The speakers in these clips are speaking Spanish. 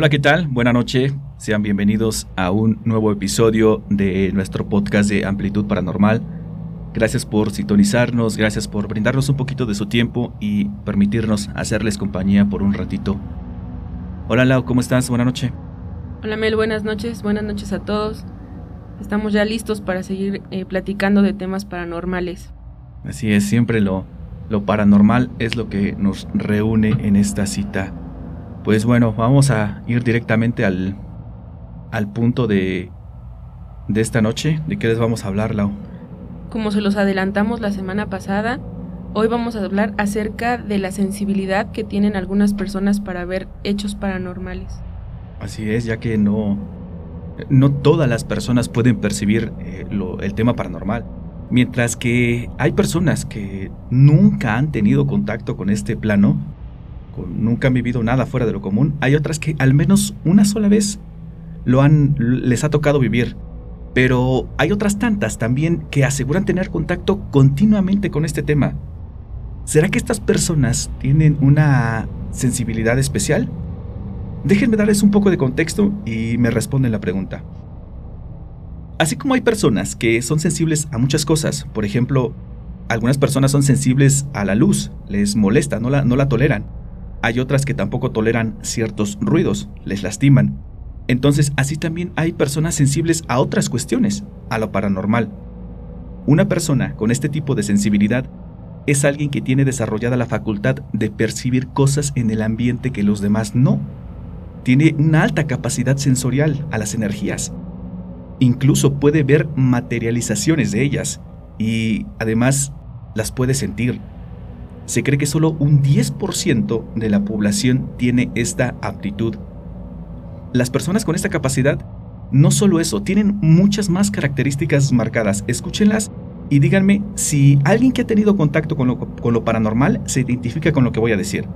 Hola, ¿qué tal? Buenas noches. Sean bienvenidos a un nuevo episodio de nuestro podcast de Amplitud Paranormal. Gracias por sintonizarnos, gracias por brindarnos un poquito de su tiempo y permitirnos hacerles compañía por un ratito. Hola Lau, ¿cómo estás? Buenas noches. Hola Mel, buenas noches, buenas noches a todos. Estamos ya listos para seguir eh, platicando de temas paranormales. Así es, siempre lo, lo paranormal es lo que nos reúne en esta cita. Pues bueno, vamos a ir directamente al, al punto de, de esta noche. ¿De qué les vamos a hablar, Lau? Como se los adelantamos la semana pasada, hoy vamos a hablar acerca de la sensibilidad que tienen algunas personas para ver hechos paranormales. Así es, ya que no, no todas las personas pueden percibir eh, lo, el tema paranormal. Mientras que hay personas que nunca han tenido contacto con este plano, nunca han vivido nada fuera de lo común, hay otras que al menos una sola vez lo han, les ha tocado vivir. Pero hay otras tantas también que aseguran tener contacto continuamente con este tema. ¿Será que estas personas tienen una sensibilidad especial? Déjenme darles un poco de contexto y me responden la pregunta. Así como hay personas que son sensibles a muchas cosas, por ejemplo, algunas personas son sensibles a la luz, les molesta, no la, no la toleran. Hay otras que tampoco toleran ciertos ruidos, les lastiman. Entonces, así también hay personas sensibles a otras cuestiones, a lo paranormal. Una persona con este tipo de sensibilidad es alguien que tiene desarrollada la facultad de percibir cosas en el ambiente que los demás no. Tiene una alta capacidad sensorial a las energías. Incluso puede ver materializaciones de ellas y además las puede sentir, se cree que solo un 10% de la población tiene esta aptitud. Las personas con esta capacidad, no solo eso, tienen muchas más características marcadas. Escúchenlas y díganme si alguien que ha tenido contacto con lo, con lo paranormal se identifica con lo que voy a decir.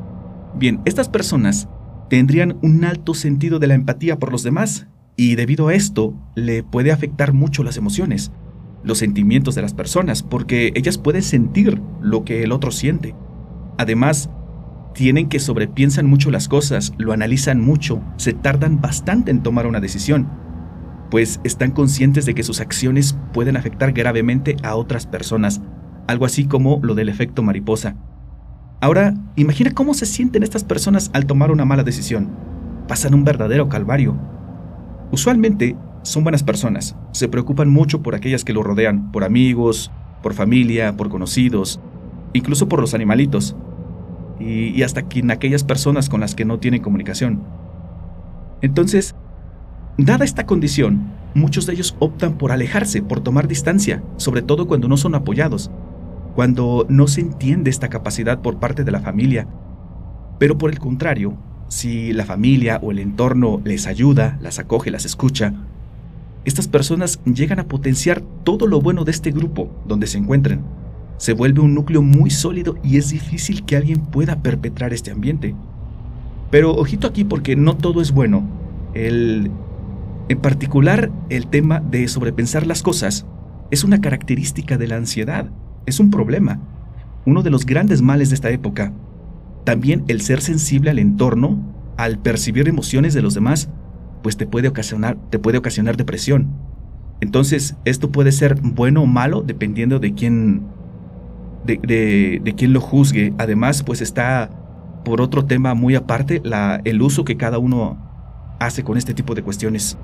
Bien, estas personas tendrían un alto sentido de la empatía por los demás y debido a esto le puede afectar mucho las emociones, los sentimientos de las personas, porque ellas pueden sentir lo que el otro siente. Además, tienen que sobrepiensan mucho las cosas, lo analizan mucho, se tardan bastante en tomar una decisión, pues están conscientes de que sus acciones pueden afectar gravemente a otras personas, algo así como lo del efecto mariposa. Ahora, imagina cómo se sienten estas personas al tomar una mala decisión. Pasan un verdadero calvario. Usualmente son buenas personas, se preocupan mucho por aquellas que lo rodean, por amigos, por familia, por conocidos, incluso por los animalitos, y, hasta en aquellas personas con las que no tienen comunicación. Entonces, dada esta condición, muchos de ellos optan por alejarse, por tomar distancia, sobre todo cuando no son apoyados, cuando no se entiende esta capacidad por parte de la familia. Pero por el contrario, si la familia o el entorno les ayuda, las acoge, las escucha, estas personas llegan a potenciar todo lo bueno de este grupo donde se encuentren se vuelve un núcleo muy sólido y es difícil que alguien pueda perpetrar este ambiente. Pero ojito aquí porque no todo es bueno. El, en particular, el tema de sobrepensar las cosas es una característica de la ansiedad, es un problema, uno de los grandes males de esta época. También el ser sensible al entorno, al percibir emociones de los demás, pues te puede ocasionar, te puede ocasionar depresión. Entonces, esto puede ser bueno o malo dependiendo de quién de, de, quien lo juzgue. Además, pues está por otro tema muy aparte la, el uso que cada uno hace con este tipo de cuestiones.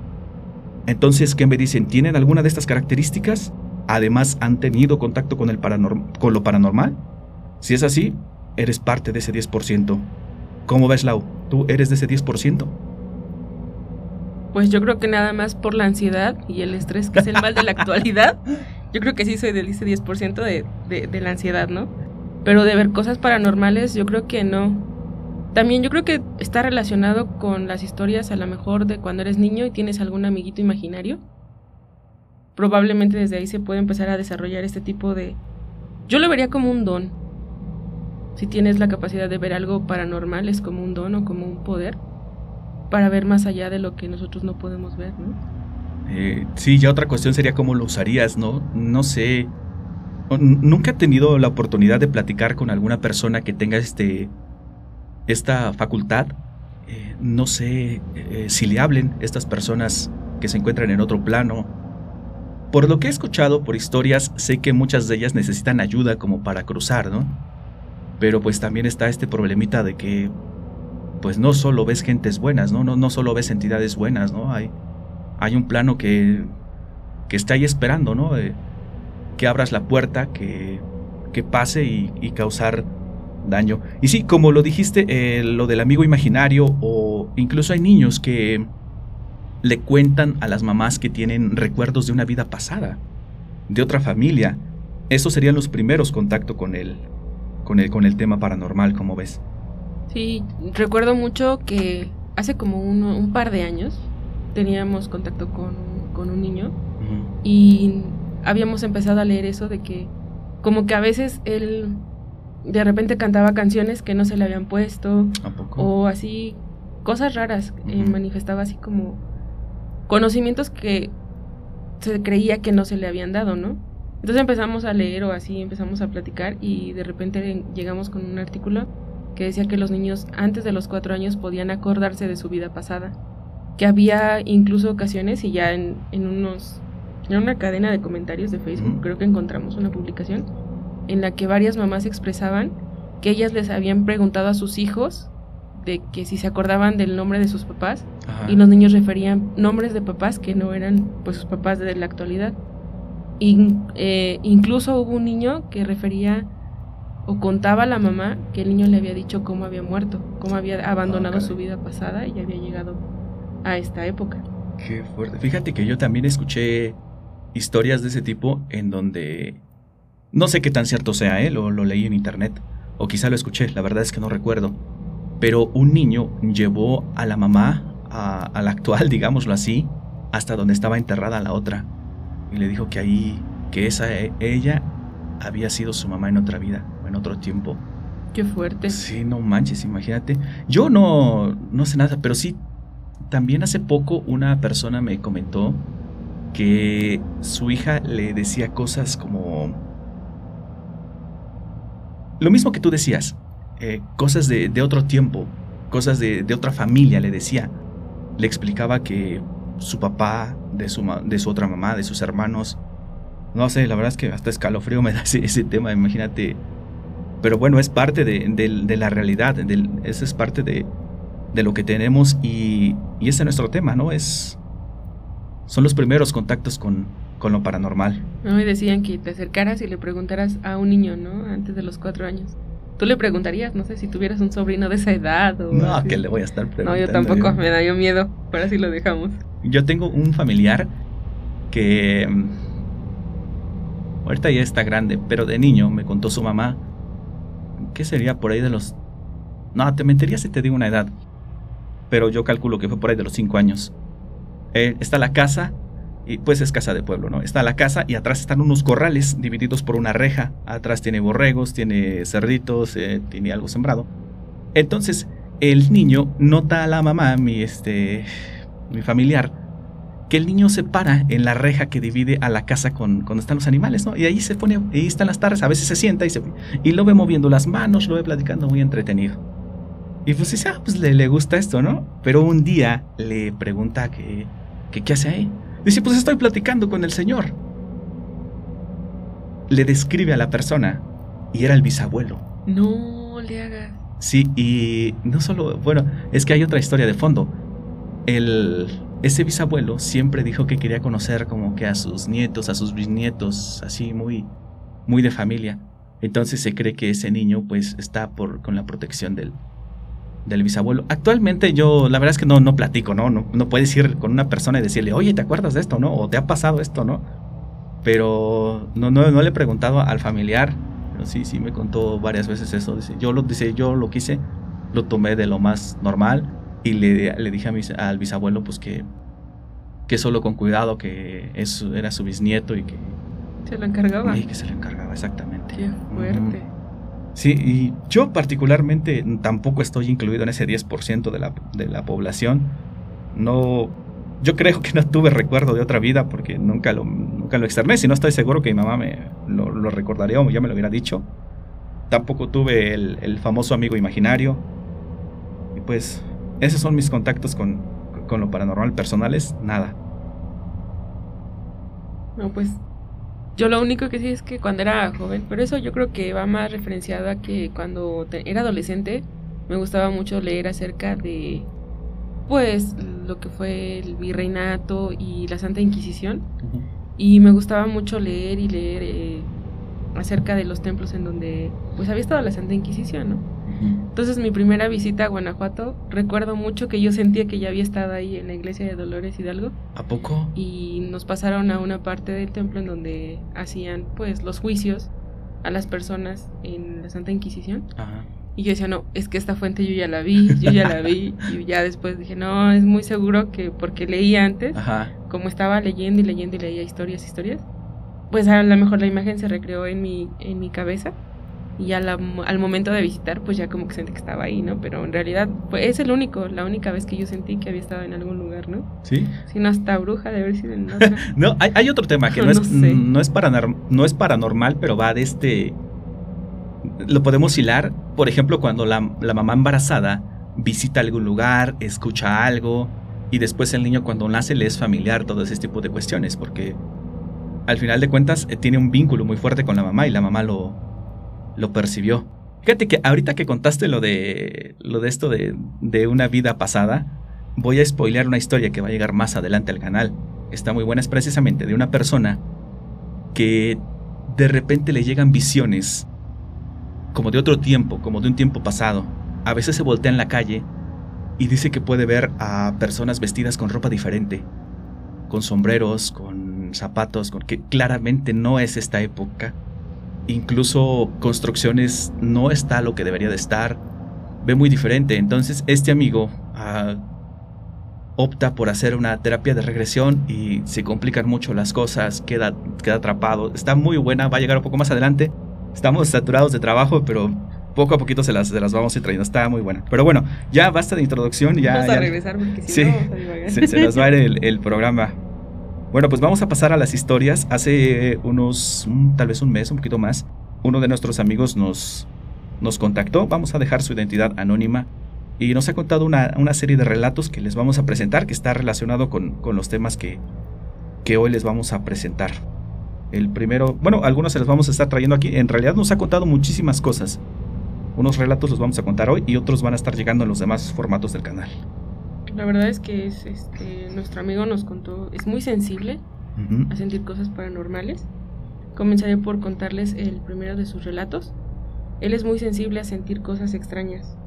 Entonces, ¿qué me dicen? ¿Tienen alguna de estas características? Además, ¿han tenido contacto con, el con lo paranormal? Si es así, eres parte de ese 10%. ¿Cómo ves, Lau? ¿Tú eres de ese 10%? Pues yo creo que nada más por la ansiedad y el estrés, que es el mal de la actualidad. Yo creo que sí soy del ese 10% de, de, de la ansiedad, ¿no? Pero de ver cosas paranormales, yo creo que no. También yo creo que está relacionado con las historias a lo mejor de cuando eres niño y tienes algún amiguito imaginario. Probablemente desde ahí se puede empezar a desarrollar este tipo de... Yo lo vería como un don. Si tienes la capacidad de ver algo paranormal es como un don o como un poder para ver más allá de lo que nosotros no podemos ver, ¿no? Eh, sí, ya otra cuestión sería cómo lo usarías, ¿no? No sé. Nunca he tenido la oportunidad de platicar con alguna persona que tenga este esta facultad. eh, no sé eh, si le hablen estas personas que se encuentran en otro plano. Por lo que he escuchado por historias, sé que muchas de ellas necesitan ayuda como para cruzar, ¿no? Pero pues también está este problemita de que pues no solo ves gentes buenas, ¿no? No, no solo ves entidades buenas, ¿no? Hay, hay un plano que, que está ahí esperando, ¿no? que abras la puerta, que, que pase y, causar daño. Y sí, como lo dijiste, eh, lo del amigo imaginario, o incluso hay niños que le cuentan a las mamás que tienen recuerdos de una vida pasada, de otra familia. Esos serían los primeros contactos con el, con el, con el tema paranormal, como ves. Sí, recuerdo mucho que hace como un, par de años teníamos contacto con, un niño y habíamos empezado a leer eso de que como que a veces él de repente cantaba canciones que no se le habían puesto o así cosas raras, eh, manifestaba así como conocimientos que se creía que no se le habían dado, ¿no? Entonces empezamos a leer o así empezamos a platicar y de repente llegamos con un artículo que decía que los niños antes de los cuatro años podían acordarse de su vida pasada, que había incluso ocasiones y ya en, en unos en una cadena de comentarios de Facebook creo que encontramos una publicación en la que varias mamás expresaban que ellas les habían preguntado a sus hijos de que si se acordaban del nombre de sus papás y los niños referían nombres de papás que no eran pues sus papás de la actualidad. Y, eh, incluso hubo un niño que refería o contaba a la mamá que el niño le había dicho cómo había muerto, cómo había abandonado su vida pasada y había llegado a esta época. Qué fuerte. Fíjate que yo también escuché historias de ese tipo en donde no sé qué tan cierto sea, ¿eh? lo, lo leí en internet o quizá lo escuché, la verdad es que no recuerdo. Pero un niño llevó a la mamá, a, a la actual, digámoslo así, hasta donde estaba enterrada la otra. Y le dijo que ahí, que esa e, ella había sido su mamá en otra vida en otro tiempo. Qué fuerte. Sí, no manches, imagínate. Yo no, no sé nada, pero sí, también hace poco una persona me comentó que su hija le decía cosas como... Lo mismo que tú decías, eh, cosas de, otro tiempo, cosas de, otra familia, le decía. Le explicaba que su papá, de su, de su otra mamá, de sus hermanos, no sé, la verdad es que hasta escalofrío me da ese tema, imagínate pero bueno, es parte de, la realidad, eso es parte de, lo que tenemos y, y, ese es nuestro tema, ¿no? Es, son los primeros contactos con, lo paranormal. No, y decían que te acercaras y le preguntaras a un niño, ¿no? Antes de los cuatro años. Tú le preguntarías, no sé, si tuvieras un sobrino de esa edad o... No, que le voy a estar preguntando. No, yo tampoco, me da yo miedo, pero así lo dejamos. Yo tengo un familiar que... Mm, ahorita ya está grande, pero de niño me contó su mamá ¿qué sería por ahí de los... No, te mentiría si te digo una edad, pero yo calculo que fue por ahí de los 5 años. Eh, está la casa, y pues es casa de pueblo, ¿no? Está la casa y atrás están unos corrales divididos por una reja. Atrás tiene borregos, tiene cerditos, eh, tiene algo sembrado. Entonces, el niño nota a la mamá, mi, este, mi familiar, que el niño se para en la reja que divide a la casa con donde están los animales, ¿no? Y ahí se pone, ahí están las tardes, a veces se sienta y, se, y lo ve moviendo las manos, lo ve platicando muy entretenido. Y pues dice, ah, pues le, le gusta esto, ¿no? Pero un día le pregunta que, que qué hace ahí. Dice, pues estoy platicando con el señor. Le describe a la persona y era el bisabuelo. No le haga. Sí, y no solo, bueno, es que hay otra historia de fondo. El, ese bisabuelo siempre dijo que quería conocer como que a sus nietos, a sus bisnietos, así muy, muy de familia. Entonces se cree que ese niño pues está por, con la protección del, del bisabuelo. Actualmente yo, la verdad es que no, no platico, ¿no? ¿no? No puedes ir con una persona y decirle, oye, ¿te acuerdas de esto, no? O ¿te ha pasado esto, no? Pero no, no, no le he preguntado al familiar, pero sí, sí me contó varias veces eso. Dice, yo lo, dice, yo lo quise, lo tomé de lo más normal y le, le dije a al bisabuelo pues que, que solo con cuidado, que eso era su bisnieto y que... Se lo encargaba. Y que se lo encargaba, exactamente. Qué fuerte. Sí, y yo particularmente tampoco estoy incluido en ese 10% de la, de la población. No, yo creo que no tuve recuerdo de otra vida porque nunca lo, nunca lo externé. Si no estoy seguro que mi mamá me lo, recordaría o ya me lo hubiera dicho. Tampoco tuve el, el famoso amigo imaginario. Y pues Esos son mis contactos con, con lo paranormal personales, nada. No, pues yo lo único que sí es que cuando era joven, pero eso yo creo que va más referenciado a que cuando era adolescente me gustaba mucho leer acerca de pues lo que fue el virreinato y la Santa Inquisición. Y me gustaba mucho leer y leer eh, acerca de los templos en donde pues había estado la Santa Inquisición, ¿no? Entonces mi primera visita a Guanajuato, recuerdo mucho que yo sentía que ya había estado ahí en la iglesia de Dolores Hidalgo. ¿A poco? Y nos pasaron a una parte del templo en donde hacían pues los juicios a las personas en la Santa Inquisición. Ajá. Y yo decía, no, es que esta fuente yo ya la vi, yo ya la vi. y ya después dije, no, es muy seguro que porque leí antes, como estaba leyendo y leyendo y leía historias, historias, pues a lo mejor la imagen se recreó en mi, en mi cabeza. Y al, al momento de visitar, pues ya como que sentí que estaba ahí, ¿no? Pero en realidad pues, es el único, la única vez que yo sentí que había estado en algún lugar, ¿no? Sí. Si no, hasta bruja de haber sido en otra. no, hay, hay, otro tema que no, es, no, es no es paranormal, pero va de este lo podemos hilar, por ejemplo, cuando la, mamá embarazada visita algún lugar, escucha algo, y después el niño cuando nace le es familiar todo ese tipo de cuestiones, porque al final de cuentas eh, tiene un vínculo muy fuerte con la mamá y la mamá lo, lo percibió. Fíjate que ahorita que contaste lo de, lo de esto de, de una vida pasada, voy a spoilear una historia que va a llegar más adelante al canal. Está muy buena, es precisamente de una persona que de repente le llegan visiones como de otro tiempo, como de un tiempo pasado. A veces se voltea en la calle y dice que puede ver a personas vestidas con ropa diferente, con sombreros, con zapatos, con que claramente no es esta época. Incluso construcciones no está lo que debería de estar. Ve muy diferente. Entonces este amigo ah, opta por hacer una terapia de regresión y se complican mucho las cosas, queda, queda atrapado. Está muy buena, va a llegar un poco más adelante. Estamos saturados de trabajo, pero poco a poquito se las, se las vamos a ir trayendo. Está muy buena. Pero bueno, ya basta de introducción. Ya, vamos a regresar porque si sí, no, se, nos va a ir el, programa. Bueno, pues vamos a pasar a las historias. Hace unos, tal vez un mes, un poquito más, uno de nuestros amigos nos, nos contactó. Vamos a dejar su identidad anónima y nos ha contado una, una serie de relatos que les vamos a presentar, que está relacionado con, con los temas que, que hoy les vamos a presentar. El primero, bueno, algunos se los vamos a estar trayendo aquí. En realidad nos ha contado muchísimas cosas. Unos relatos los vamos a contar hoy y otros van a estar llegando en los demás formatos del canal. La verdad es que es, este, nuestro amigo nos contó, es muy sensible a sentir cosas paranormales. Comenzaré por contarles el primero de sus relatos. Él es muy sensible a sentir cosas extrañas.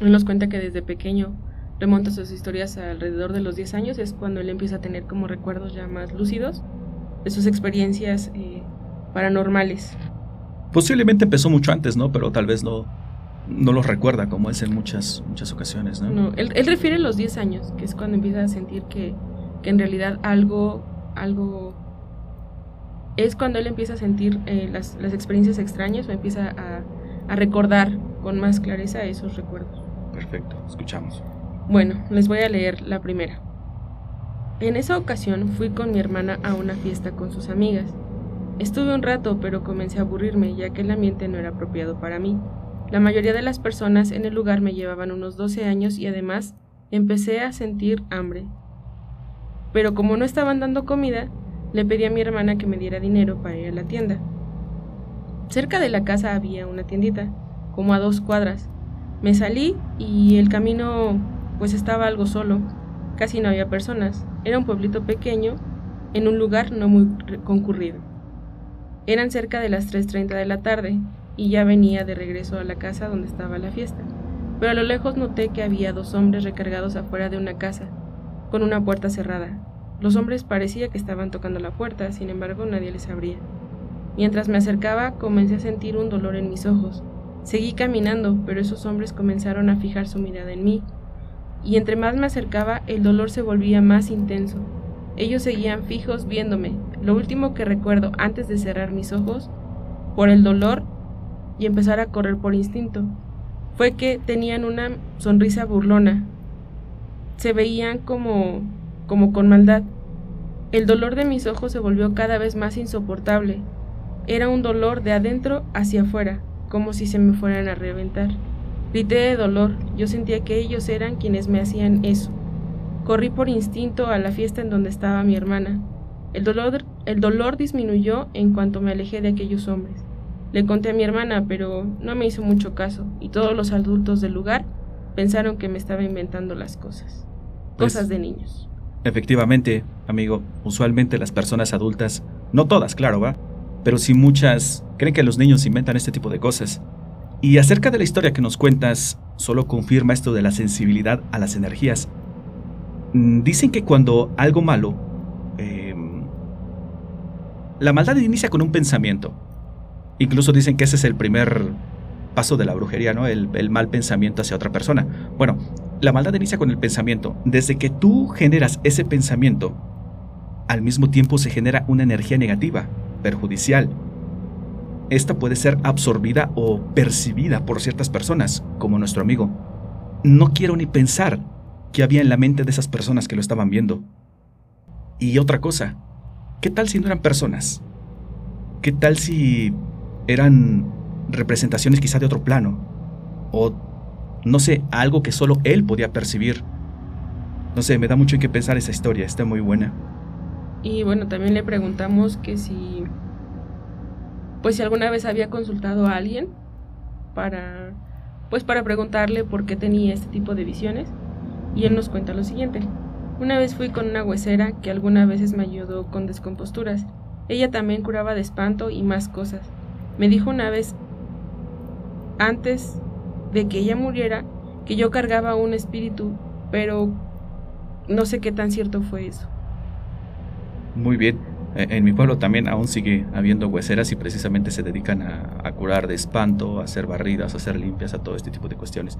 Él nos cuenta que desde pequeño remonta sus historias alrededor de los 10 años, es cuando él empieza a tener como recuerdos ya más lúcidos de sus experiencias eh, paranormales. Posiblemente empezó mucho antes, ¿no? Pero tal vez no, no los recuerda como es en muchas, muchas ocasiones, ¿no? No, él, refiere los 10 años, que es cuando empieza a sentir que, que en realidad algo, algo... Es cuando él empieza a sentir eh, las, las, experiencias extrañas o empieza a, a recordar con más clareza esos recuerdos. Perfecto, escuchamos. Bueno, les voy a leer la primera. En esa ocasión fui con mi hermana a una fiesta con sus amigas. Estuve un rato, pero comencé a aburrirme ya que el ambiente no era apropiado para mí. La mayoría de las personas en el lugar me llevaban unos 12 años y además empecé a sentir hambre. Pero como no estaban dando comida, le pedí a mi hermana que me diera dinero para ir a la tienda. Cerca de la casa había una tiendita, como a dos cuadras. Me salí y el camino pues estaba algo solo. Casi no había personas. Era un pueblito pequeño, en un lugar no muy concurrido. Eran cerca de las 3.30 de la tarde, y ya venía de regreso a la casa donde estaba la fiesta. Pero a lo lejos noté que había dos hombres recargados afuera de una casa, con una puerta cerrada. Los hombres parecía que estaban tocando la puerta, sin embargo nadie les abría. Mientras me acercaba, comencé a sentir un dolor en mis ojos. Seguí caminando, pero esos hombres comenzaron a fijar su mirada en mí, y entre más me acercaba el dolor se volvía más intenso. Ellos seguían fijos viéndome. Lo último que recuerdo antes de cerrar mis ojos, por el dolor y empezar a correr por instinto, fue que tenían una sonrisa burlona. Se veían como como con maldad. El dolor de mis ojos se volvió cada vez más insoportable. Era un dolor de adentro hacia afuera, como si se me fueran a reventar. Grité de dolor, yo sentía que ellos eran quienes me hacían eso. Corrí por instinto a la fiesta en donde estaba mi hermana. El dolor, el dolor disminuyó en cuanto me alejé de aquellos hombres. Le conté a mi hermana, pero no me hizo mucho caso, y todos los adultos del lugar pensaron que me estaba inventando las cosas. Pues, Cosas de niños. Efectivamente, amigo, usualmente las personas adultas, no todas, claro, va, pero sí muchas creen que los niños inventan este tipo de cosas. Y acerca de la historia que nos cuentas, solo confirma esto de la sensibilidad a las energías. Mm, Dicen que cuando algo malo, em, la maldad inicia con un pensamiento. Incluso dicen que ese es el primer paso de la brujería, ¿no? El, mal pensamiento hacia otra persona. Bueno, la maldad inicia con el pensamiento. Desde que tú generas ese pensamiento, al mismo tiempo se genera una energía negativa, perjudicial. Esta puede ser absorbida o percibida por ciertas personas, como nuestro amigo. No quiero ni pensar qué había en la mente de esas personas que lo estaban viendo. Y otra cosa, ¿qué tal si no eran personas? ¿Qué tal si eran representaciones quizá de otro plano? O, no sé, algo que solo él podía percibir. No sé, me da mucho en qué pensar esa historia, está muy buena. Y bueno, también le preguntamos que si, pues si alguna vez había consultado a alguien para, pues para preguntarle por qué tenía este tipo de visiones. Y él nos cuenta lo siguiente. Una vez fui con una huesera que algunas veces me ayudó con descomposturas. Ella también curaba de espanto y más cosas. Me dijo una vez, antes de que ella muriera, que yo cargaba un espíritu, pero no sé qué tan cierto fue eso. Muy bien. Eh, En mi pueblo también aún sigue habiendo hueseras y precisamente se dedican a, curar de espanto, a hacer barridas, a hacer limpias, a todo este tipo de cuestiones.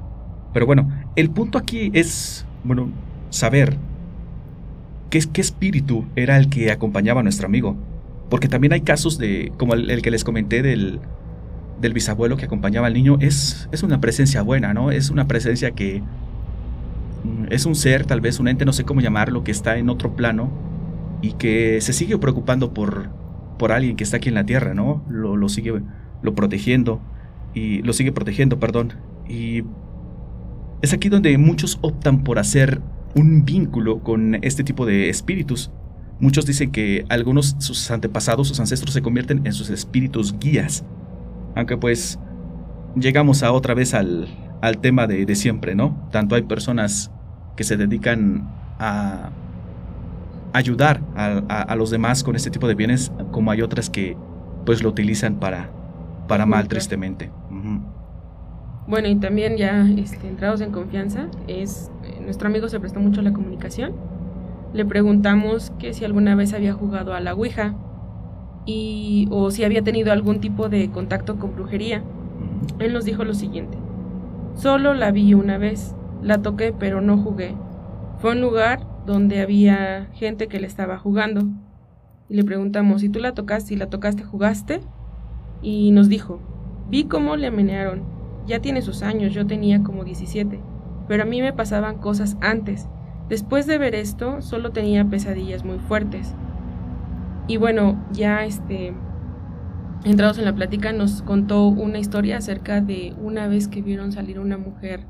Pero bueno, el punto aquí es, bueno, saber qué espíritu era el que acompañaba a nuestro amigo. Porque también hay casos de, como el, que les comenté del, del bisabuelo que acompañaba al niño, es, es una presencia buena, ¿no? Es una presencia que mm, es un ser, tal vez un ente, no sé cómo llamarlo, que está en otro plano y que se sigue preocupando por, por alguien que está aquí en la tierra, ¿no? Lo, lo sigue lo protegiendo y lo sigue protegiendo, perdón. Y es aquí donde muchos optan por hacer un vínculo con este tipo de espíritus. Muchos dicen que algunos sus antepasados, sus ancestros se convierten en sus espíritus guías. Aunque pues llegamos a otra vez al, al tema de, de siempre, ¿no? Tanto hay personas que se dedican a ayudar a, a- a los demás con este tipo de bienes, como hay otras que pues lo utilizan para, para mal, tristemente. Bueno, y también ya este, entrados en confianza, es eh, nuestro amigo se prestó mucho a la comunicación. Le preguntamos que si alguna vez había jugado a la Ouija y o si había tenido algún tipo de contacto con brujería. Él nos dijo lo siguiente: Solo la vi una vez, la toqué pero no jugué. Fue un lugar donde había gente que le estaba jugando. Y le preguntamos, si tú la tocaste, si la tocaste, ¿jugaste? Y nos dijo, vi cómo le menearon. Ya tiene sus años, yo tenía como 17. Pero a mí me pasaban cosas antes. Después de ver esto, solo tenía pesadillas muy fuertes. Y bueno, ya este entrados en la plática nos contó una historia acerca de una vez que vieron salir una mujer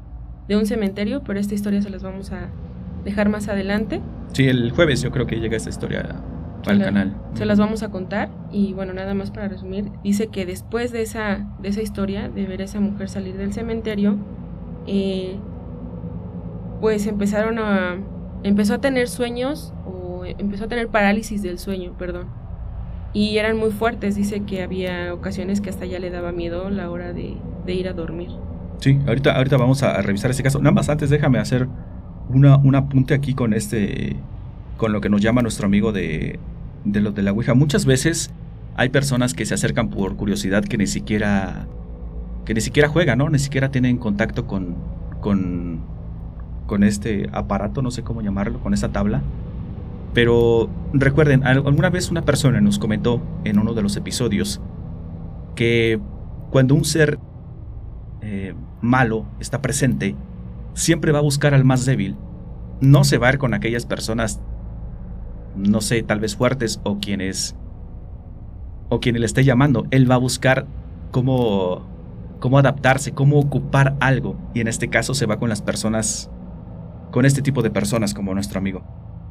de un cementerio, pero esta historia se las vamos a dejar más adelante. Sí, el jueves yo creo que llega esta historia al canal. Se las vamos a contar y bueno, nada más para resumir, dice que después de esa, de esa historia, de ver a esa mujer salir del cementerio, eh, pues empezaron a, empezó a tener sueños o empezó a tener parálisis del sueño, perdón. Y eran muy fuertes, dice que había ocasiones que hasta ya le daba miedo la hora de, ir a dormir. Sí, ahorita, ahorita vamos a, revisar ese caso. Nada más antes déjame hacer una, un apunte aquí con este, con lo que nos llama nuestro amigo de, de lo de la Ouija. Muchas veces hay personas que se acercan por curiosidad que ni siquiera, que ni siquiera juegan, ¿no? Ni siquiera tienen contacto con, con, con este aparato, no sé cómo llamarlo, con esta tabla. Pero recuerden, al- alguna vez una persona nos comentó en uno de los episodios que cuando un ser eh, malo está presente, siempre va a buscar al más débil. No se va a ir con aquellas personas, no sé, tal vez fuertes o quienes o quien le esté llamando. Él va a buscar cómo cómo adaptarse, cómo ocupar algo. Y en este caso se va con las personas, con este tipo de personas como nuestro amigo.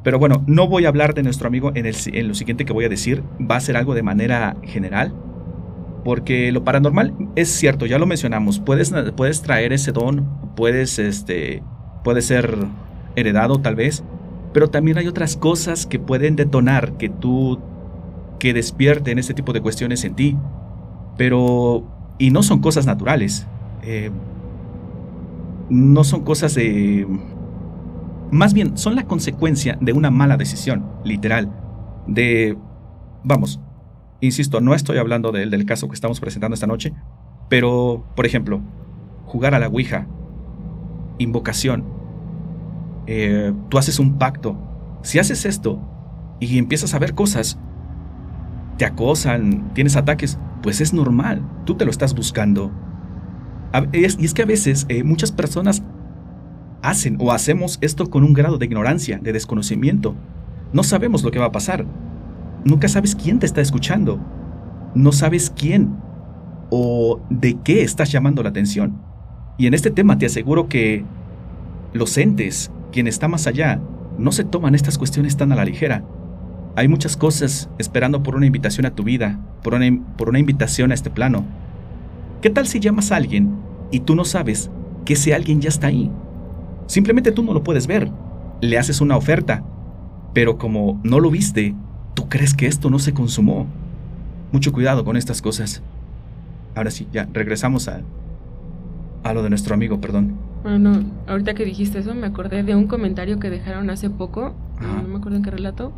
Pero bueno, no voy a hablar de nuestro amigo en, el, en lo siguiente que voy a decir. Va a ser algo de manera general. Porque lo paranormal es cierto, ya lo mencionamos. Puedes, puedes traer ese don, puedes, este, puede ser heredado tal vez. Pero también hay otras cosas que pueden detonar que tú, que despierten este tipo de cuestiones en ti. Pero, y no son cosas naturales. Eh, no son cosas de más bien, son la consecuencia de una mala decisión, literal. De... Vamos, insisto, no estoy hablando del, del caso que estamos presentando esta noche, pero, por ejemplo, jugar a la Ouija, invocación, eh, tú haces un pacto. Si haces esto y empiezas a ver cosas, te acosan, tienes ataques, pues es normal, tú te lo estás buscando. y es que a veces eh, muchas personas hacen o hacemos esto con un grado de ignorancia, de desconocimiento. No sabemos lo que va a pasar. Nunca sabes quién te está escuchando. No sabes quién o de qué estás llamando la atención. Y en este tema te aseguro que los entes, quien está más allá, no se toman estas cuestiones tan a la ligera. Hay muchas cosas esperando por una invitación a tu vida, por una, invitación a este plano. ¿Qué tal si llamas a alguien y tú no sabes que ese alguien ya está ahí? Simplemente tú no lo puedes ver. Le haces una oferta, pero como no lo viste, tú crees que esto no se consumó. Mucho cuidado con estas cosas. Ahora sí, ya, regresamos a, a lo de nuestro amigo, perdón. Bueno, ahorita que dijiste eso, me acordé de un comentario que dejaron hace poco, no me acuerdo en qué relato,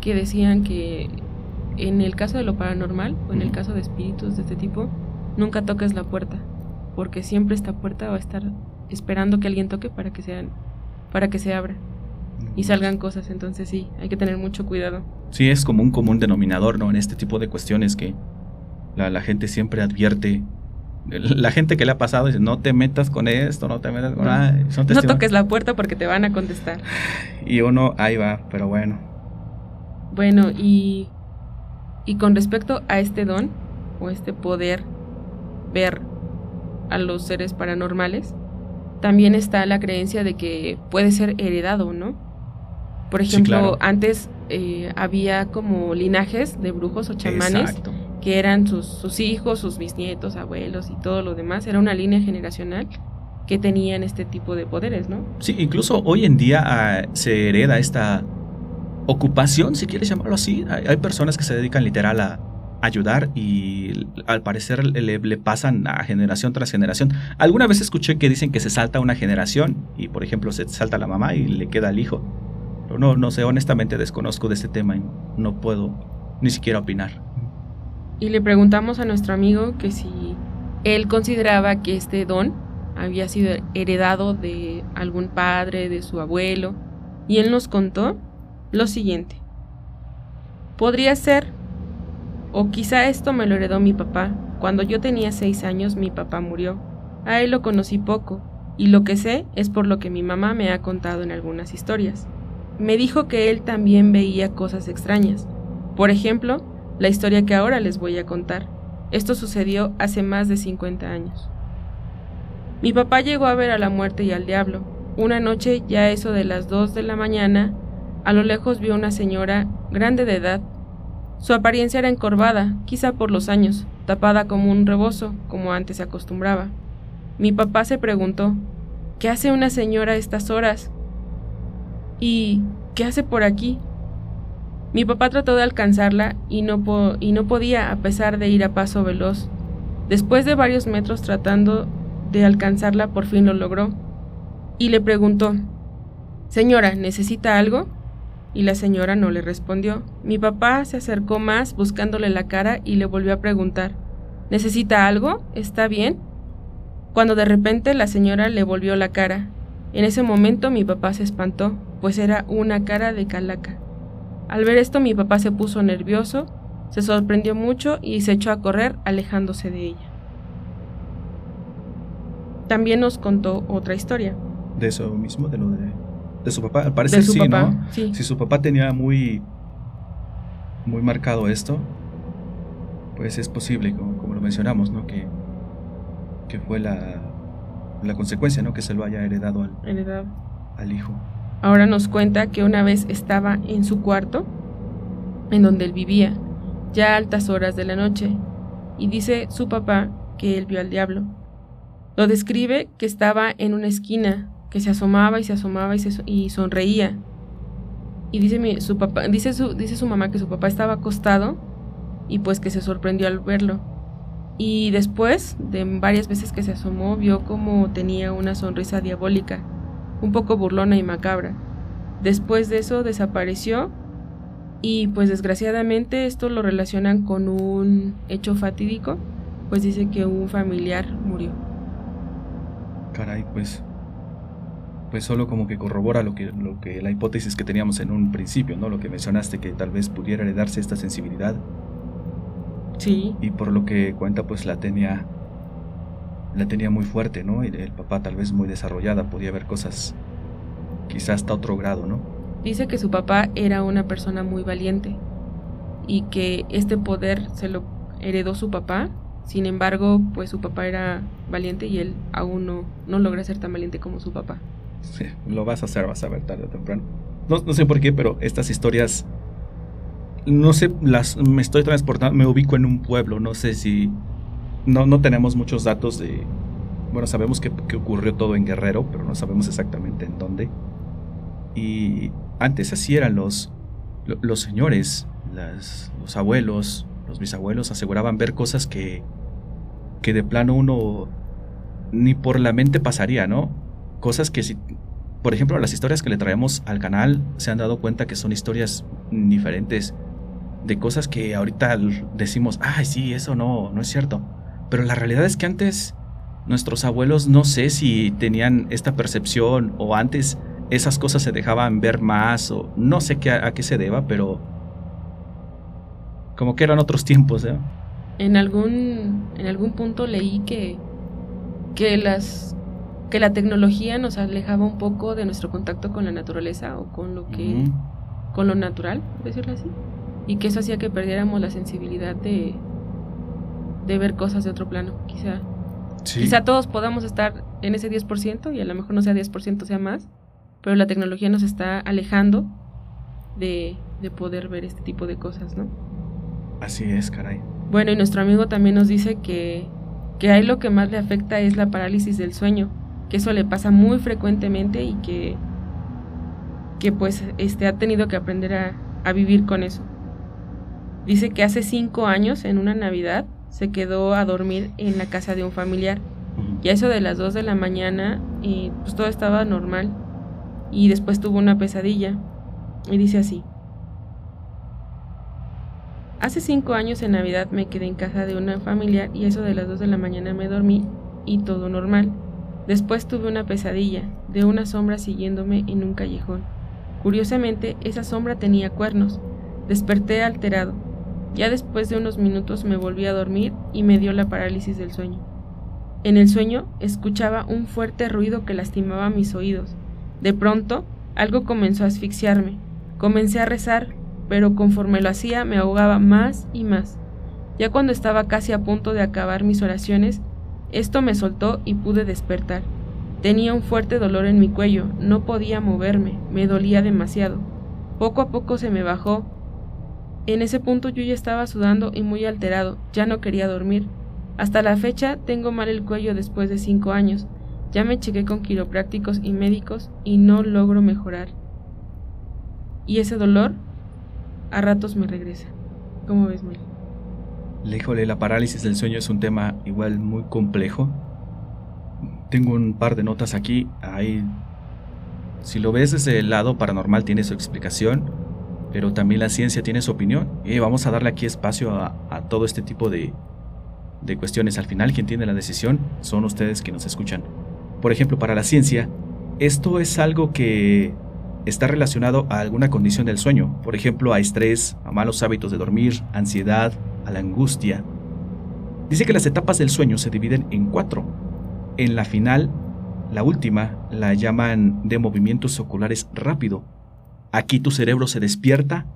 que decían que en el caso de lo paranormal, o en el caso de espíritus de este tipo, nunca toques la puerta, porque siempre esta puerta va a estar esperando que alguien toque para que sean para que se abra y salgan cosas, entonces sí, hay que tener mucho cuidado. Sí, es como un común denominador, ¿no? En este tipo de cuestiones que la, gente siempre advierte. La gente que le ha pasado dice, no te metas con esto, no te metas con... Ah, no toques la puerta porque te van a contestar. Y uno, ahí va, pero bueno. Bueno, y, y con respecto a este don, o este poder ver a los seres paranormales, también está la creencia de que puede ser heredado, ¿no? Por ejemplo, antes eh, había como linajes de brujos o chamanes que eran sus, sus hijos, sus bisnietos, abuelos y todo lo demás. Era una línea generacional que tenían este tipo de poderes, ¿no? Sí, incluso hoy en día ah, se hereda esta ocupación, si quieres llamarlo así. hay, personas que se dedican literal a, ayudar y al parecer le, pasan a generación tras generación. Alguna vez escuché que dicen que se salta una generación y por ejemplo se salta la mamá y le queda el hijo. Pero no, no sé, honestamente desconozco de este tema y no puedo ni siquiera opinar. Y le preguntamos a nuestro amigo que si él consideraba que este don había sido heredado de algún padre, de su abuelo, y él nos contó lo siguiente. Podría ser o quizá esto me lo heredó mi papá. Cuando yo tenía seis años mi papá murió. A él lo conocí poco, y lo que sé es por lo que mi mamá me ha contado en algunas historias. Me dijo que él también veía cosas extrañas. Por ejemplo, la historia que ahora les voy a contar. Esto sucedió hace más de 50 años. Mi papá llegó a ver a la muerte y al diablo. Una noche, ya eso de las dos de la mañana, a lo lejos vio una señora grande de edad su apariencia era encorvada, quizá por los años, tapada como un rebozo, como antes se acostumbraba. Mi papá se preguntó, ¿qué hace una señora a estas horas? ¿Y qué hace por aquí? Mi papá trató de alcanzarla y no, y no podía a pesar de ir a paso veloz. Después de varios metros tratando de alcanzarla, por fin lo logró. Y le preguntó, Señora, ¿necesita algo? Y la señora no le respondió. Mi papá se acercó más buscándole la cara y le volvió a preguntar ¿Necesita algo? ¿Está bien? Cuando de repente la señora le volvió la cara. En ese momento mi papá se espantó, pues era una cara de calaca. Al ver esto mi papá se puso nervioso, se sorprendió mucho y se echó a correr alejándose de ella. También nos contó otra historia. De eso mismo, de lo de de su papá, al parecer sí, ¿no? Si su papá tenía muy, muy marcado esto, pues es posible, como, lo mencionamos, ¿no? Que, que fue la, la consecuencia, ¿no? Que se lo haya heredado al, Heredado. al hijo. Ahora nos cuenta que una vez estaba en su cuarto, en donde él vivía, ya a altas horas de la noche, y dice su papá que él vio al diablo. Lo describe que estaba en una esquina, que se asomaba y se asomaba y, sonreía. Y dice, su papá, dice, su, dice su mamá que su papá estaba acostado y pues que se sorprendió al verlo. Y después de varias veces que se asomó, vio como tenía una sonrisa diabólica, un poco burlona y macabra. Después de eso desapareció y pues desgraciadamente esto lo relacionan con un hecho fatídico, pues dice que un familiar murió. Caray, pues. Pues solo como que corrobora lo que, lo que la hipótesis que teníamos en un principio, ¿no? Lo que mencionaste, que tal vez pudiera heredarse esta sensibilidad. Sí. Y por lo que cuenta, pues la tenía. La tenía muy fuerte, ¿no? Y el papá tal vez muy desarrollada, podía ver cosas quizás hasta otro grado, ¿no? Dice que su papá era una persona muy valiente y que este poder se lo heredó su papá. Sin embargo, pues su papá era valiente y él aún no, no logra ser tan valiente como su papá. Lo vas a hacer, vas a ver tarde o temprano. No, no sé por qué, pero estas historias, no sé, las me estoy transportando, me ubico en un pueblo, no sé si, no, no tenemos muchos datos de, bueno, sabemos que, que ocurrió todo en Guerrero, pero no sabemos exactamente en dónde. Y antes así eran los, lo- los señores, los abuelos, los bisabuelos aseguraban ver cosas que, que de plano uno ni por la mente pasaría, ¿no? Cosas que si, por ejemplo, las historias que le traemos al canal se han dado cuenta que son historias diferentes de cosas que ahorita decimos, ay, sí, eso no, no es cierto. Pero la realidad es que antes nuestros abuelos no sé si tenían esta percepción o antes esas cosas se dejaban ver más o no sé qué, a, qué se deba, pero como que eran otros tiempos, ¿eh? En algún, en algún punto leí que, que, las, que la tecnología nos alejaba un poco de nuestro contacto con la naturaleza o con lo que con lo natural, por decirlo así, y que eso hacía que perdiéramos la sensibilidad de, de ver cosas de otro plano. Quizá, Sí. quizá todos podamos estar en ese 10% y a lo mejor no sea 10%, sea más, pero la tecnología nos está alejando de, de poder ver este tipo de cosas, ¿no? Así es, caray. Bueno, y nuestro amigo también nos dice que, que a él lo que más le afecta es la parálisis del sueño, que eso le pasa muy frecuentemente y que, que pues este, ha tenido que aprender a, a vivir con eso. Dice que hace cinco años, en una Navidad, se quedó a dormir en la casa de un familiar. Y a eso de las 2 de la mañana, y pues todo estaba normal. Y después tuvo una pesadilla. Y dice así. Hace cinco años en Navidad me quedé en casa de una familiar y a eso de las 2 de la mañana me dormí y todo normal. Después tuve una pesadilla de una sombra siguiéndome en un callejón. Curiosamente, esa sombra tenía cuernos. Desperté alterado. Ya después de unos minutos me volví a dormir y me dio la parálisis del sueño. En el sueño escuchaba un fuerte ruido que lastimaba mis oídos. De pronto, algo comenzó a asfixiarme. Comencé a rezar, pero conforme lo hacía me ahogaba más y más. Ya cuando estaba casi a punto de acabar mis oraciones, esto me soltó y pude despertar. Tenía un fuerte dolor en mi cuello, no podía moverme, me dolía demasiado. Poco a poco se me bajó. En ese punto yo ya estaba sudando y muy alterado, ya no quería dormir. Hasta la fecha tengo mal el cuello después de cinco años. Ya me chequé con quiroprácticos y médicos y no logro mejorar. Y ese dolor a ratos me regresa. ¿Cómo ves, Mel? Híjole, la parálisis del sueño es un tema igual muy complejo. Tengo un par de notas aquí. Ahí, si lo ves desde el lado paranormal, tiene su explicación, pero también la ciencia tiene su opinión. Y vamos a darle aquí espacio a, todo este tipo de, de cuestiones. Al final, quien tiene la decisión son ustedes que nos escuchan. Por ejemplo, para la ciencia, esto es algo que está relacionado a alguna condición del sueño, por ejemplo, a estrés, a malos hábitos de dormir, ansiedad, a la angustia. Dice que las etapas del sueño se dividen en cuatro. En la final, la última, la llaman de movimientos oculares rápido. Aquí tu cerebro se despierta,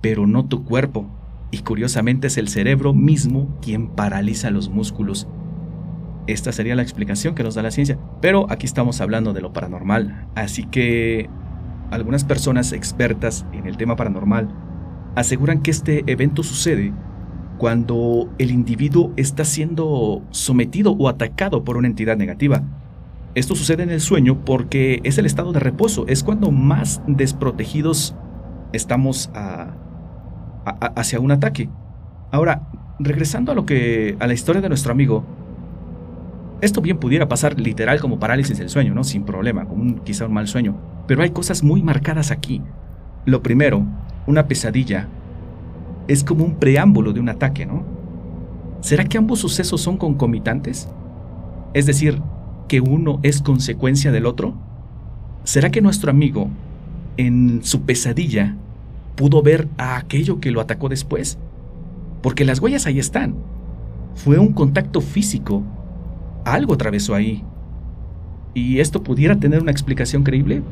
pero no tu cuerpo, y curiosamente es el cerebro mismo quien paraliza los músculos. esta sería la explicación que nos da la ciencia. Pero aquí estamos hablando de lo paranormal. Así que algunas personas expertas en el tema paranormal aseguran que este evento sucede cuando el individuo está siendo sometido o atacado por una entidad negativa. Esto sucede en el sueño porque es el estado de reposo, es cuando más desprotegidos estamos hacia un ataque. Ahora, regresando a lo que a la historia de nuestro amigo, esto bien pudiera pasar literal como parálisis del sueño, ¿no? Sin problema, como un, quizá un mal sueño. Pero hay cosas muy marcadas aquí. Lo primero, una pesadilla, es como un preámbulo de un ataque, ¿no? ¿Será que ambos sucesos son concomitantes? Es decir, que uno es consecuencia del otro? ¿Será que nuestro amigo, en su pesadilla, pudo ver a aquello que lo atacó después? Porque las huellas ahí están. Fue un contacto físico. Algo atravesó ahí. ¿Y esto pudiera tener una explicación creíble?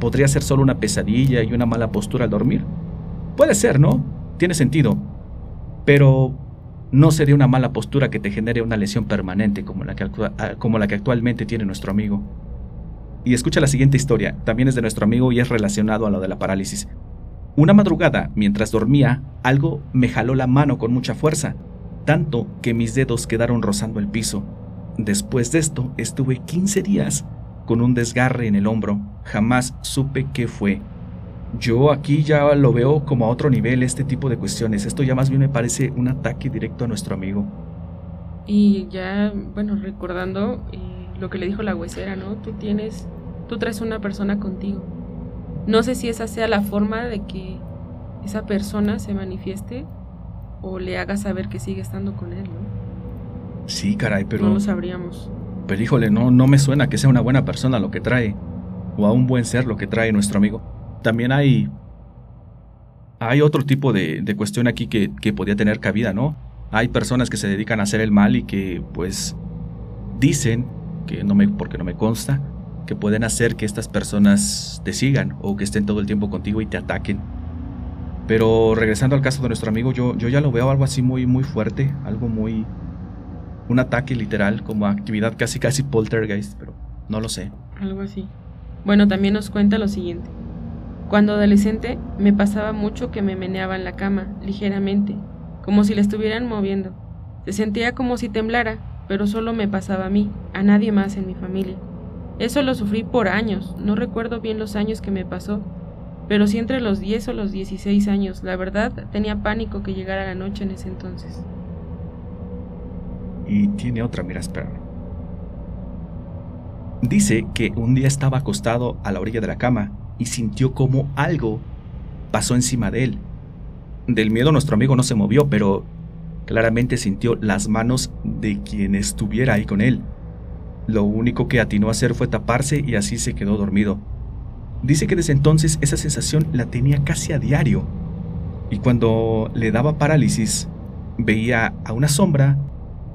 ¿Podría ser solo una pesadilla y una mala postura al dormir? Puede ser, ¿no? Tiene sentido. Pero no sería una mala postura que te genere una lesión permanente como la que, ah, como la que actualmente tiene nuestro amigo. Y escucha la siguiente historia, también es de nuestro amigo y es relacionado a lo de la parálisis. Una madrugada, mientras dormía, algo me jaló la mano con mucha fuerza, tanto que mis dedos quedaron rozando el piso. Después de esto, estuve 15 días con un desgarre en el hombro. Jamás supe qué fue. Yo aquí ya lo veo como a otro nivel este tipo de cuestiones. Esto ya más bien me parece un ataque directo a nuestro amigo. Y ya, bueno, recordando eh, lo que le dijo la huesera, ¿no? Tú tienes, tú traes una persona contigo. No sé si esa sea la forma de que esa persona se manifieste o le haga saber que sigue estando con él, ¿no? Sí, caray, pero... No lo sabríamos. Pero híjole, no, no me suena que sea una buena persona lo que trae, o a un buen ser lo que trae nuestro amigo. También hay... Hay otro tipo de, cuestión aquí que, que podía tener cabida, ¿no? Hay personas que se dedican a hacer el mal y que, pues, dicen, que no me, porque no me consta, que pueden hacer que estas personas te sigan o que estén todo el tiempo contigo y te ataquen. Pero regresando al caso de nuestro amigo, yo, yo ya lo veo algo así muy, muy fuerte, algo muy... Un ataque literal, como actividad casi casi poltergeist, pero no lo sé. Algo así. Bueno, también nos cuenta lo siguiente. Cuando adolescente me pasaba mucho que me meneaba en la cama, ligeramente, como si la estuvieran moviendo. Se sentía como si temblara, pero solo me pasaba a mí, a nadie más en mi familia. Eso lo sufrí por años, no recuerdo bien los años que me pasó, pero sí entre los 10 o los 16 años. La verdad, tenía pánico que llegara la noche en ese entonces. Y tiene otra, mira, espera. Dice que un día estaba acostado a la orilla de la cama y sintió como algo pasó encima de él. Del miedo nuestro amigo no se movió, pero claramente sintió las manos de quien estuviera ahí con él. Lo único que atinó a hacer fue taparse y así se quedó dormido. Dice que desde entonces esa sensación la tenía casi a diario. Y cuando le daba parálisis, veía a una sombra,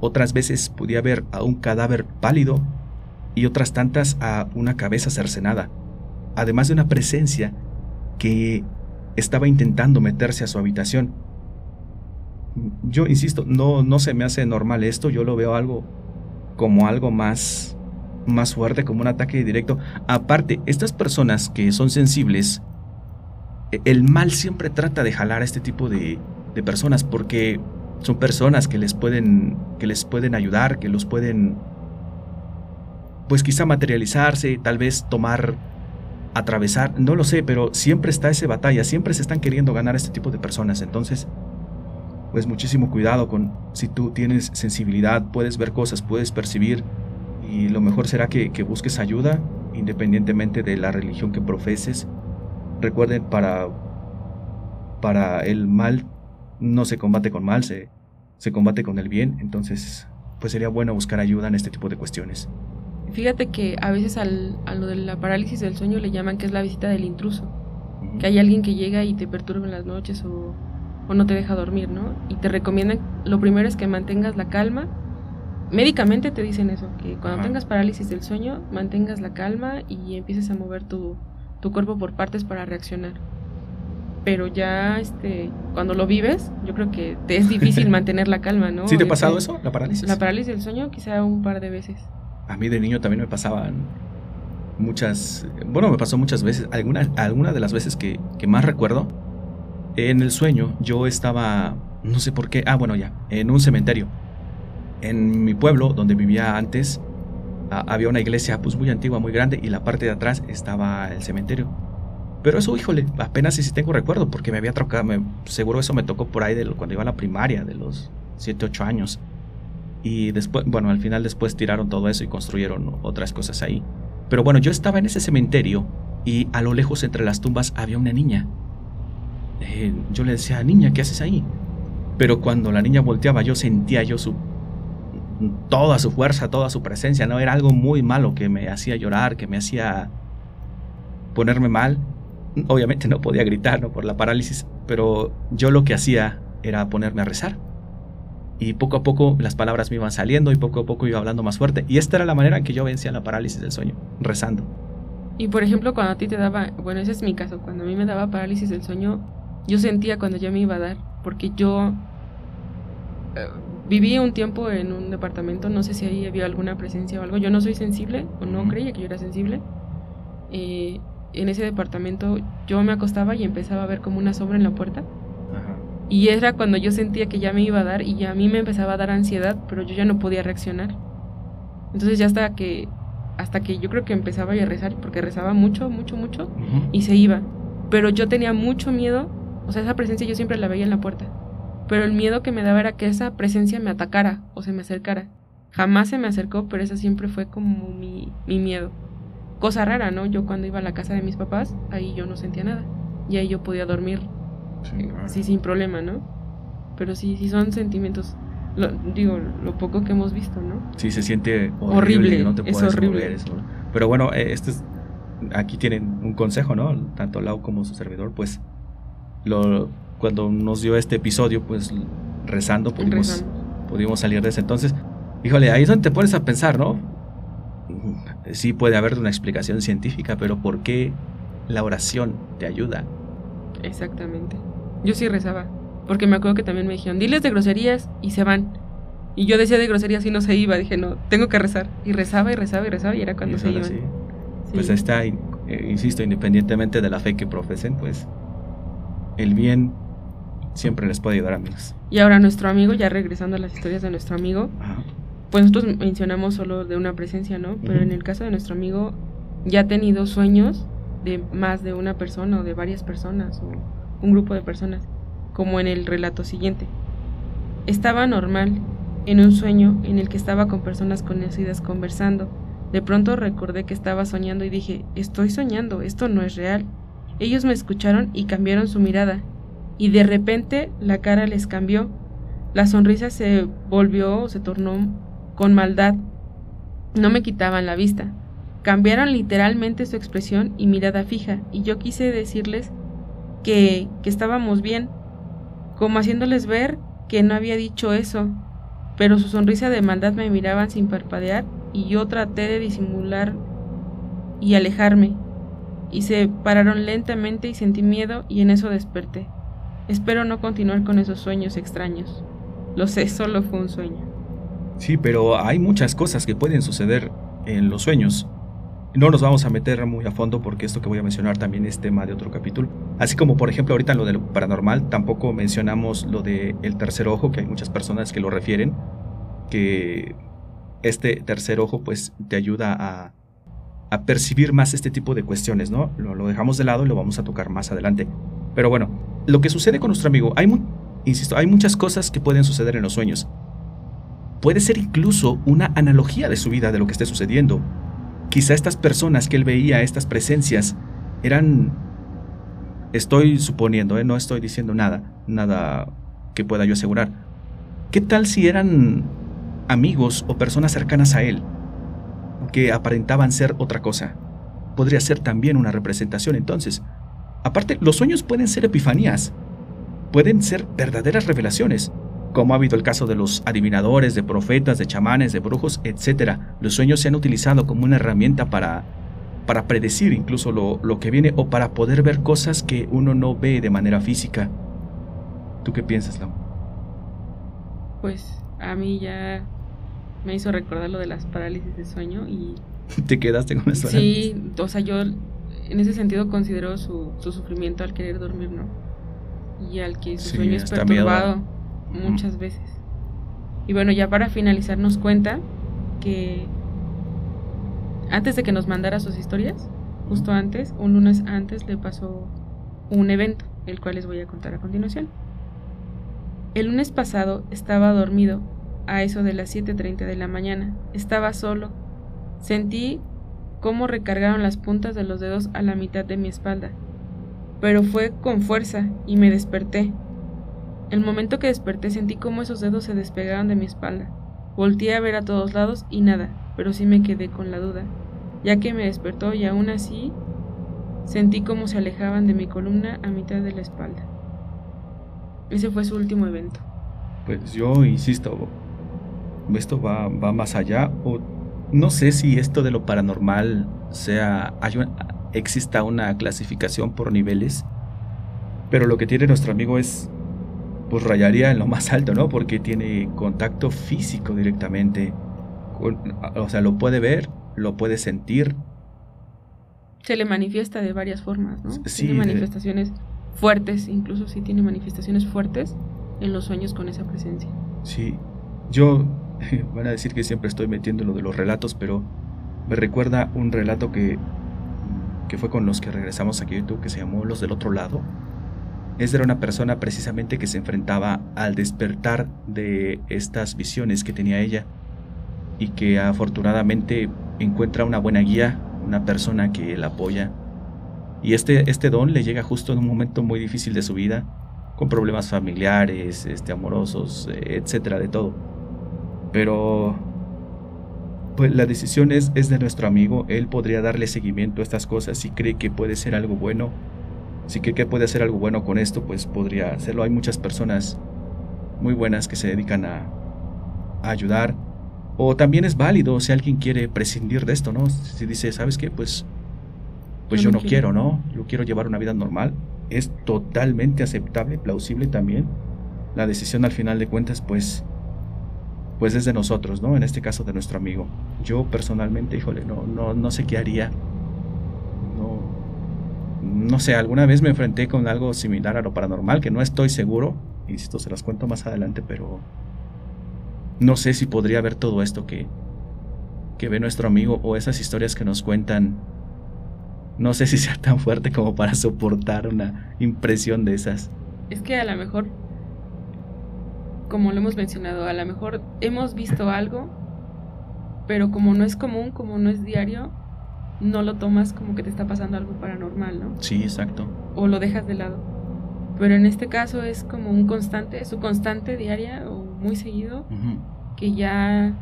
otras veces podía ver a un cadáver pálido y otras tantas a una cabeza cercenada, además de una presencia que estaba intentando meterse a su habitación. Yo insisto, no, no se me hace normal esto, yo lo veo algo como algo más, más fuerte, como un ataque directo. Aparte, estas personas que son sensibles, e, el mal siempre trata de jalar a este tipo de, de personas porque son personas que les pueden que les pueden ayudar, que los pueden pues quizá materializarse, tal vez tomar atravesar, no lo sé, pero siempre está esa batalla, siempre se están queriendo ganar este tipo de personas, entonces pues muchísimo cuidado con si tú tienes sensibilidad, puedes ver cosas, puedes percibir y lo mejor será que, busques ayuda independientemente de la religión que profeses. Recuerden, para, para el mal no se combate con mal, se, se combate con el bien, entonces pues sería bueno buscar ayuda en este tipo de cuestiones. Fíjate que a veces al, a lo de la parálisis del sueño le llaman que es la visita del intruso, que hay alguien que llega y te perturba en las noches o o no te deja dormir, ¿no? Y te recomiendan, lo primero es que mantengas la calma. Médicamente te dicen eso, que cuando tengas parálisis del sueño, mantengas la calma y empieces a mover tu, tu cuerpo por partes para reaccionar. pero ya este cuando lo vives, yo creo que te es difícil mantener la calma, ¿no? ¿Sí te ha Este, pasado eso, la parálisis? La parálisis del sueño, quizá un par de veces. A mí de niño también me pasaban muchas, bueno, me pasó muchas veces, alguna, alguna de las veces que, más recuerdo, en el sueño yo estaba, no sé por qué, ah, bueno, ya, en un cementerio. En mi pueblo, donde vivía antes, había una iglesia pues muy antigua, muy grande, y la parte de atrás estaba el cementerio. Pero eso, híjole, apenas si tengo recuerdo, porque me había tocado, me- seguro eso me tocó por ahí de cuando iba a la primaria, de los 7, 8 años. Y después, bueno, al final después tiraron todo eso y construyeron otras cosas ahí. Pero bueno, yo estaba en ese cementerio y a lo lejos entre las tumbas había una niña. Eh, yo le decía, niña, ¿qué haces ahí? Pero cuando la niña volteaba, yo sentía yo su toda su fuerza, toda su presencia, ¿no? Era algo muy malo que me hacía llorar, que me hacía ponerme mal. Obviamente no podía gritar, ¿no? Por la parálisis, pero yo lo que hacía era ponerme a rezar. Y poco a poco las palabras me iban saliendo y poco a poco iba hablando más fuerte. Y esta era la manera en que yo vencía la parálisis del sueño, rezando. Y por ejemplo, cuando a ti te daba, bueno, ese es mi caso, cuando a mí me daba parálisis del sueño, yo sentía cuando ya me iba a dar, porque yo eh, viví un tiempo en un departamento, no sé si ahí había alguna presencia o algo, yo no soy sensible, o no creía que yo era sensible. Eh, en ese departamento yo me acostaba y empezaba a ver como una sombra en la puerta. Y era cuando yo sentía que ya me iba a dar y a mí me empezaba a dar ansiedad, pero yo ya no podía reaccionar. Entonces ya hasta que hasta que yo creo que empezaba a rezar, porque rezaba mucho, mucho, mucho y se iba. Pero yo tenía mucho miedo, o sea, esa presencia yo siempre la veía en la puerta. Pero el miedo que me daba era que esa presencia me atacara o se me acercara. Jamás se me acercó, pero esa siempre fue como mi, mi miedo. Cosa rara, ¿no? Yo cuando iba a la casa de mis papás, ahí yo no sentía nada. Y ahí yo podía dormir Sí, eh, claro. sí, sin problema, ¿no? Pero sí, sí son sentimientos, lo- digo, lo poco que hemos visto, ¿no? Sí, se siente horrible, Horrible, no te es puedes horrible. mover, eso. Pero bueno, eh, este es, aquí tienen un consejo, ¿no? Tanto Lau como su servidor, pues, lo, cuando nos dio este episodio, pues, rezando, pudimos, Rezando. pudimos salir de ese. Entonces, híjole, ahí es donde te pones a pensar, ¿no? Sí puede haber una explicación científica, pero ¿por qué la oración te ayuda? Exactamente. Yo sí rezaba, porque me acuerdo que también me dijeron, diles de groserías y se van. Y yo decía de groserías y no se iba, dije, no, tengo que rezar. Y rezaba y rezaba y rezaba y era cuando Y se iban. sí. Sí. Pues está, eh, insisto, independientemente de la fe que profesen, pues el bien siempre les puede ayudar, amigos. Y ahora nuestro amigo, ya regresando a las historias de nuestro amigo, Ajá. pues nosotros mencionamos solo de una presencia, ¿no? Pero en el caso de nuestro amigo, ya ha tenido sueños de más de una persona o de varias personas o un grupo de personas, como en el relato siguiente. Estaba normal en un sueño en el que estaba con personas conocidas conversando. De pronto recordé que estaba soñando y dije, estoy soñando, esto no es real. Ellos me escucharon y cambiaron su mirada, y de repente la cara les cambió. La sonrisa se volvió o se tornó con maldad. No me quitaban la vista. Cambiaron literalmente su expresión y mirada fija, y yo quise decirles que, que estábamos bien, como haciéndoles ver que no había dicho eso, pero su sonrisa de maldad me miraban sin parpadear y yo traté de disimular y alejarme, y se pararon lentamente y sentí miedo y en eso desperté. Espero no continuar con esos sueños extraños. Lo sé, solo fue un sueño. Sí, pero hay muchas cosas que pueden suceder en los sueños. No nos vamos a meter muy a fondo porque esto que voy a mencionar también es tema de otro capítulo. Así como por ejemplo ahorita lo del paranormal, tampoco mencionamos lo del el tercer ojo, que hay muchas personas que lo refieren, que este tercer ojo pues te ayuda a, percibir más este tipo de cuestiones, ¿no? Lo, lo dejamos de lado y lo vamos a tocar más adelante. Pero bueno, lo que sucede con nuestro amigo, hay, mu- insisto, hay muchas cosas que pueden suceder en los sueños. Puede ser incluso una analogía de su vida, de lo que esté sucediendo. Quizá estas personas que él veía, estas presencias, eran... Estoy suponiendo, ¿eh? no estoy diciendo nada, nada que pueda yo asegurar. ¿Qué tal si eran amigos o personas cercanas a él, que aparentaban ser otra cosa? Podría ser también una representación entonces. Aparte, los sueños pueden ser epifanías, pueden ser verdaderas revelaciones, como ha habido el caso de los adivinadores, de profetas, de chamanes, de brujos, etc. Los sueños se han utilizado como una herramienta para, para predecir incluso lo, lo que viene o para poder ver cosas que uno no ve de manera física. ¿Tú qué piensas, Lau? Pues a mí ya me hizo recordar lo de las parálisis de sueño y... ¿Te quedaste con eso? Sí, o sea, yo en ese sentido considero su, su sufrimiento al querer dormir, ¿no? Y al que su sueño es perturbado muchas veces. Y bueno, ya para finalizar nos cuenta que antes de que nos mandara sus historias, justo antes, un lunes antes, le pasó un evento, el cual les voy a contar a continuación. El lunes pasado estaba dormido a eso de las 7.30 de la mañana. Estaba solo. Sentí cómo recargaron las puntas de los dedos a la mitad de mi espalda. Pero fue con fuerza y me desperté. El momento que desperté sentí cómo esos dedos se despegaron de mi espalda. Volté a ver a todos lados y nada, pero sí me quedé con la duda, ya que me despertó y aún así sentí cómo se alejaban de mi columna a mitad de la espalda. Ese fue su último evento. Pues yo insisto, esto va, va más allá o no sé si esto de lo paranormal sea exista una clasificación por niveles, pero lo que tiene nuestro amigo es pues rayaría en lo más alto, ¿no? Porque tiene contacto físico directamente. o sea, lo puede ver, lo puede sentir. Se le manifiesta de varias formas, ¿no? Sí, tiene manifestaciones fuertes, incluso si tiene manifestaciones fuertes en los sueños con esa presencia. Sí, yo van a decir que siempre estoy metiendo lo de los relatos, pero me recuerda un relato que, que fue con los que regresamos aquí a YouTube que se llamó Los del otro lado. Es de una persona precisamente que se enfrentaba al despertar de estas visiones que tenía ella y que afortunadamente encuentra una buena guía, una persona que la apoya. Y este, este don le llega justo en un momento muy difícil de su vida, con problemas familiares, este, amorosos, etcétera, de todo. Pero pues la decisión es, es de nuestro amigo, él podría darle seguimiento a estas cosas si cree que puede ser algo bueno. Si cree que puede hacer algo bueno con esto, pues podría hacerlo. Hay muchas personas muy buenas que se dedican a, ayudar. O también es válido si alguien quiere prescindir de esto, ¿no? Si dice, ¿sabes qué? Pues, pues yo, no quiero, ¿no? Yo quiero llevar una vida normal. Es totalmente aceptable, plausible también. La decisión al final de cuentas, pues, pues es de nosotros, ¿no? En este caso de nuestro amigo. Yo personalmente, híjole, no, no, no sé qué haría. No, sé, alguna vez me enfrenté con algo similar a lo paranormal, que no estoy seguro. Insisto, se las cuento más adelante, pero no sé si podría ver todo esto que, que ve nuestro amigo o esas historias que nos cuentan. No sé si sea tan fuerte como para soportar una impresión de esas. Es que a lo mejor como lo hemos mencionado, a lo mejor hemos visto algo, pero como no es común, como no es diario, no lo tomas como que te está pasando algo paranormal, ¿no? Sí, exacto. O lo dejas de lado. Pero en este caso es como un constante, su constante diaria o muy seguido, que ya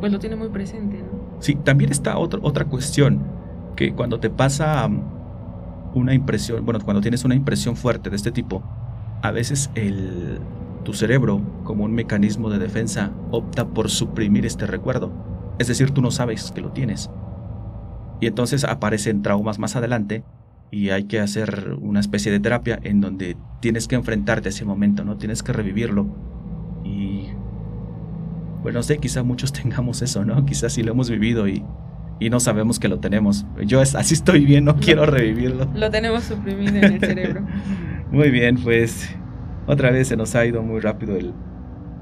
pues lo tiene muy presente, ¿no? Sí, también está otra otra cuestión, que cuando te pasa um, una impresión, bueno, cuando tienes una impresión fuerte de este tipo, a veces el, tu cerebro, como un mecanismo de defensa, opta por suprimir este recuerdo. Es decir, tú no sabes que lo tienes. Y entonces aparecen traumas más adelante y hay que hacer una especie de terapia en donde tienes que enfrentarte a ese momento, ¿no? Tienes que revivirlo. Y bueno, no sé, quizá muchos tengamos eso, ¿no? Quizás sí lo hemos vivido y, y no sabemos que lo tenemos. Yo así estoy bien, no quiero revivirlo. Lo tenemos suprimido en el cerebro. Muy bien, pues otra vez se nos ha ido muy rápido el,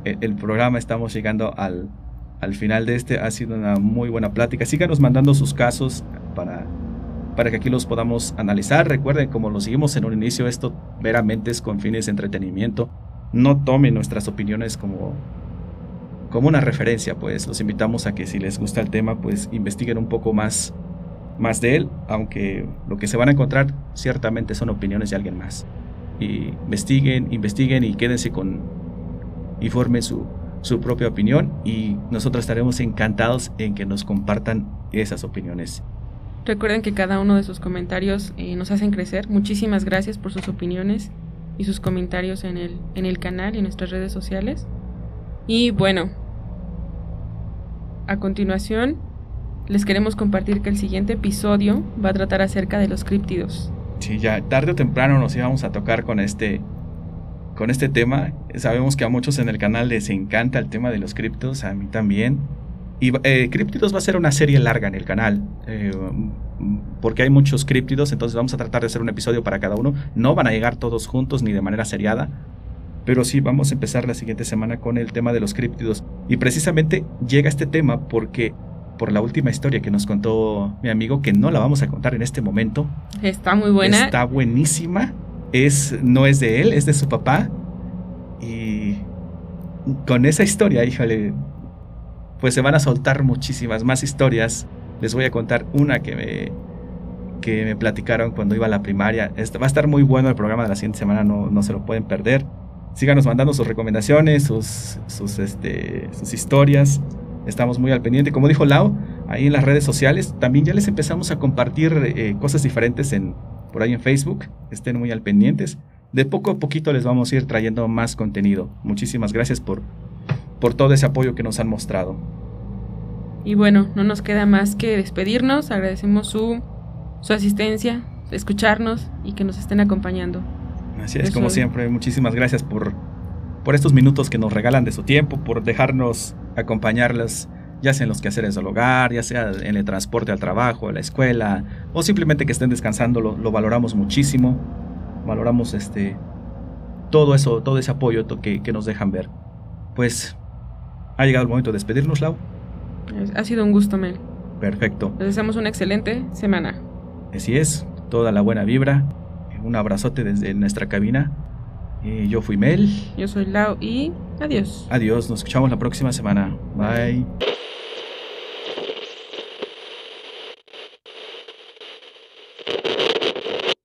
el, programa, estamos llegando al, al final de este. Ha sido una muy buena plática. Síganos mandando sus casos para, para que aquí los podamos analizar. Recuerden, como lo seguimos en un inicio, esto meramente es con fines de entretenimiento. No tomen nuestras opiniones como, como una referencia, pues los invitamos a que si les gusta el tema, pues investiguen un poco más, más de él, aunque lo que se van a encontrar ciertamente son opiniones de alguien más investiguen, investiguen y quédense con y formen su, su propia opinión y nosotros estaremos encantados en que nos compartan esas opiniones. Recuerden que cada uno de sus comentarios eh, nos hacen crecer. Muchísimas gracias por sus opiniones y sus comentarios en el, en el canal y en nuestras redes sociales. Y bueno, a continuación les queremos compartir que el siguiente episodio va a tratar acerca de los críptidos. Sí, ya tarde o temprano nos íbamos a tocar con este con este tema. Sabemos que a muchos en el canal les encanta el tema de los criptos, a mí también. Y eh, va a ser una serie larga en el canal, eh, porque hay muchos críptidos, entonces vamos a tratar de hacer un episodio para cada uno. No van a llegar todos juntos ni de manera seriada, pero sí vamos a empezar la siguiente semana con el tema de los críptidos. Y precisamente llega este tema porque por la última historia que nos contó mi amigo, que no la vamos a contar en este momento. Está muy buena. Está buenísima. No es de él, es de su papá. Y con esa historia, híjole, pues se van a soltar muchísimas más historias. Les voy a contar una que me, que me platicaron cuando iba a la primaria. va a estar muy bueno el programa de la siguiente semana, no, no se lo pueden perder. Síganos mandando sus recomendaciones, sus, sus, este, sus historias. Estamos muy al pendiente. Como dijo Lau, ahí en las redes sociales también ya les empezamos a compartir eh, cosas diferentes en, por ahí en Facebook. Estén muy al pendientes. De poco a poquito les vamos a ir trayendo más contenido. Muchísimas gracias por, por todo ese apoyo que nos han mostrado. Y bueno, no nos queda más que despedirnos. Agradecemos su, su asistencia, escucharnos y que nos estén acompañando. Así es, como siempre. Muchísimas gracias por, por estos minutos que nos regalan de su tiempo, por dejarnos acompañarlas, ya sea en los quehaceres del hogar, ya sea en el transporte al trabajo, a la escuela, o simplemente que estén descansando, lo, lo valoramos muchísimo. Valoramos este todo eso, todo ese apoyo que, que nos dejan ver. Pues ha llegado el momento de despedirnos, Lau. Ha sido un gusto, Mel. Perfecto. Les deseamos una excelente semana. Así es, toda la buena vibra. Un abrazote desde nuestra cabina. Y yo fui Mel. Yo soy Lau y adiós. Adiós, nos escuchamos la próxima semana. Bye.